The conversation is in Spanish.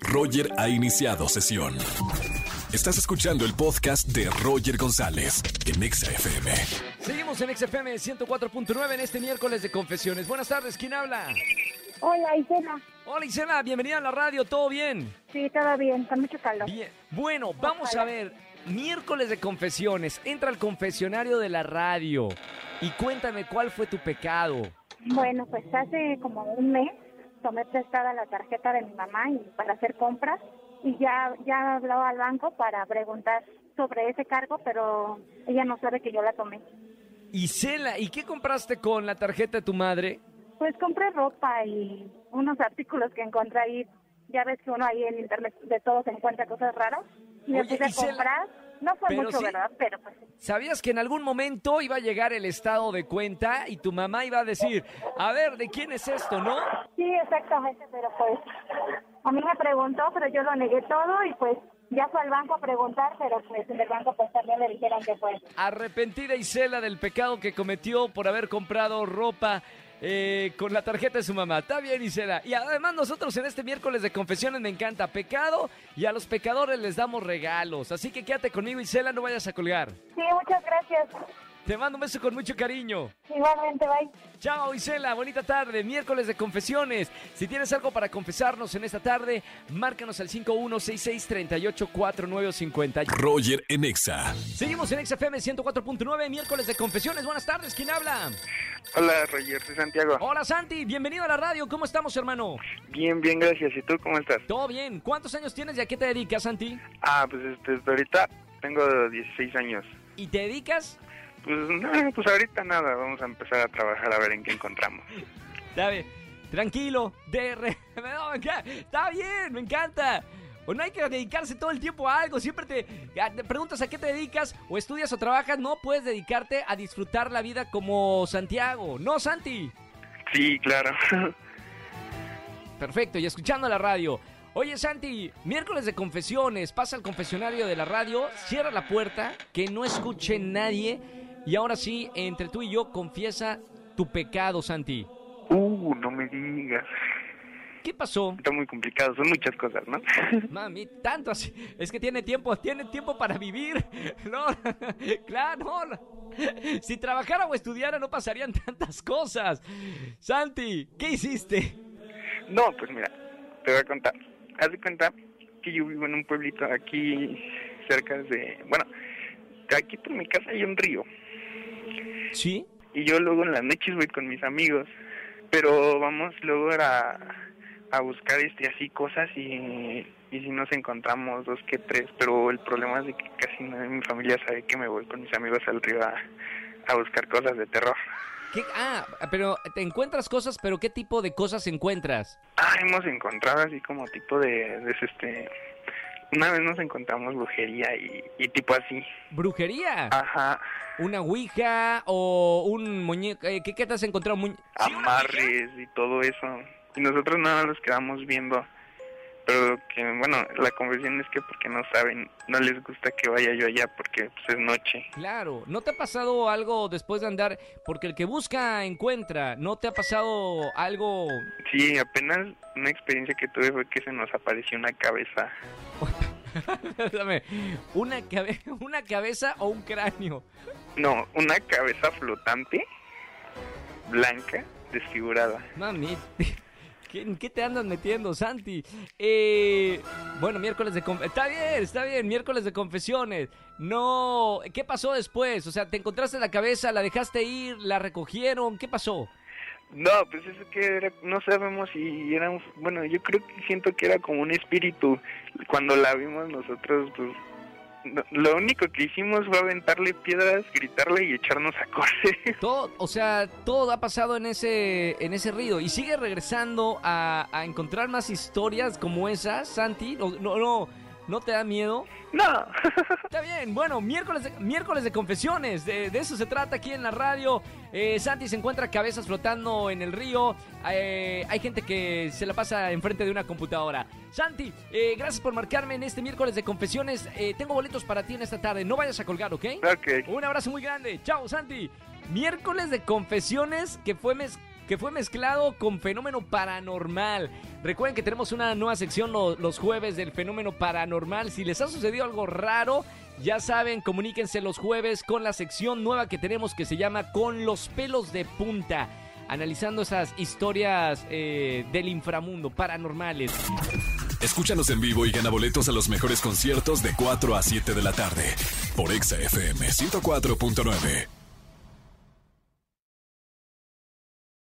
Roger ha iniciado sesión. Estás escuchando el podcast de Roger González en Exa FM. Seguimos en XFM 104.9 en este miércoles de confesiones. Buenas tardes, ¿quién habla? Hola, Isela. Hola Isela, bienvenida a la radio, ¿todo bien? Sí, todo bien, con mucho calor. Bien. Bueno, vamos a ver, miércoles de confesiones, entra al confesionario de la radio y cuéntame cuál fue tu pecado. Bueno, pues hace como un mes tomé prestada la tarjeta de mi mamá y para hacer compras y ya ya hablaba al banco para preguntar sobre ese cargo, pero ella no sabe que yo la tomé. Isela, ¿y qué compraste con la tarjeta de tu madre? Pues compré ropa y unos artículos que encontré ahí. Ya ves que uno ahí en internet de todo se encuentra cosas raras. Y me Oye, puse a comprar. No fue pero mucho, sí- ¿verdad? Pero pues ¿Sabías que en algún momento iba a llegar el estado de cuenta y tu mamá iba a decir, a ver, ¿de quién es esto, no? Sí, exactamente, pero pues a mí me preguntó, pero yo lo negué todo y pues ya fue al banco a preguntar, pero pues en el banco pues también le dijeron que pues Arrepentida Isela del pecado que cometió por haber comprado ropa eh, con la tarjeta de su mamá. Está bien, Isela. Y además nosotros en este miércoles de confesiones me encanta pecado y a los pecadores les damos regalos. Así que quédate conmigo, Isela, no vayas a colgar. sí, muchas gracias. Te mando un beso con mucho cariño. Igualmente, bye. Chao Isela, bonita tarde, miércoles de confesiones. Si tienes algo para confesarnos en esta tarde, márcanos al 5166384950. Roger en Exa. Seguimos en XFM 104.9, miércoles de confesiones. Buenas tardes, ¿quién habla? Hola, Roger, soy Santiago. Hola Santi, bienvenido a la radio. ¿Cómo estamos, hermano? Bien, bien, gracias. ¿Y tú cómo estás? Todo bien. ¿Cuántos años tienes y a qué te dedicas, Santi? Ah, pues este, ahorita tengo 16 años. ¿Y te dedicas? Pues no, pues ahorita nada, vamos a empezar a trabajar a ver en qué encontramos. Está bien. Tranquilo, DR. No. Está bien, me encanta. O no hay que dedicarse todo el tiempo a algo. Siempre te, te preguntas a qué te dedicas, o estudias o trabajas. No puedes dedicarte a disfrutar la vida como Santiago. No, Santi. Sí, claro. Perfecto, y escuchando la radio. Oye, Santi, miércoles de confesiones, pasa al confesionario de la radio, cierra la puerta, que no escuche nadie. Y ahora sí, entre tú y yo, confiesa tu pecado, Santi. Uh, no me digas. ¿Qué pasó? Está muy complicado, son muchas cosas, ¿no? Mami, tanto así. Es que tiene tiempo, tiene tiempo para vivir. No, claro, no. Si trabajara o estudiara no pasarían tantas cosas. Santi, ¿qué hiciste? No, pues mira, te voy a contar. Haz de cuenta que yo vivo en un pueblito aquí cerca de... Bueno, aquí por mi casa hay un río. ¿Sí? Y yo luego en las noches voy con mis amigos. Pero vamos luego a, a buscar este así cosas y, y si nos encontramos dos que tres. Pero el problema es de que casi nadie de mi familia sabe que me voy con mis amigos al río a, a buscar cosas de terror. ¿Qué? Ah, pero te encuentras cosas, pero ¿qué tipo de cosas encuentras? Ah, hemos encontrado así como tipo de, de este... Una vez nos encontramos brujería y, y tipo así. ¿Brujería? Ajá, ¿Una ouija o un muñeco? eh, ¿Qué, qué te has encontrado? Amarres y todo eso. Y nosotros nada más los quedamos viendo. Pero que, bueno, la confesión es que porque no saben, no les gusta que vaya yo allá porque pues, es noche. Claro, ¿no te ha pasado algo después de andar? Porque el que busca encuentra. ¿No te ha pasado algo? Sí, apenas una experiencia que tuve fue que se nos apareció una cabeza. Dame, ¿una, cabe- ¿una cabeza o un cráneo? No, una cabeza flotante, blanca, desfigurada. Mami, ¿qué- ¿en qué te andas metiendo, Santi? Eh, bueno, miércoles de... conf- Está bien, está bien, miércoles de confesiones. No, ¿qué pasó después? O sea, ¿te encontraste la cabeza, la dejaste ir, la recogieron? ¿Qué pasó? No, pues es que era- no sabemos si era. Bueno, yo creo que siento que era como un espíritu. Cuando la vimos nosotros, pues... lo único que hicimos fue aventarle piedras, gritarle y echarnos a correr. Todo, o sea, todo ha pasado en ese, en ese río y sigue regresando a, a encontrar más historias como esas, Santi. No, no, no, ¿no te da miedo? no. Está bien, bueno, miércoles de, miércoles de confesiones, de, de eso se trata aquí en la radio. Eh, Santi se encuentra cabezas flotando en el río. Eh, hay gente que se la pasa enfrente de una computadora. Santi, eh, gracias por marcarme en este miércoles de confesiones. Tengo boletos para ti en esta tarde. No vayas a colgar, ¿ok? ok. Un abrazo muy grande. Chao, Santi. Miércoles de confesiones que fue mez- que fue mezclado con fenómeno paranormal. Recuerden que tenemos una nueva sección los jueves del fenómeno paranormal. Si les ha sucedido algo raro, ya saben, comuníquense los jueves con la sección nueva que tenemos que se llama Con los pelos de punta analizando esas historias eh, del inframundo, paranormales. Escúchanos en vivo y gana boletos a los mejores conciertos de 4 a 7 de la tarde por Exa FM 104.9.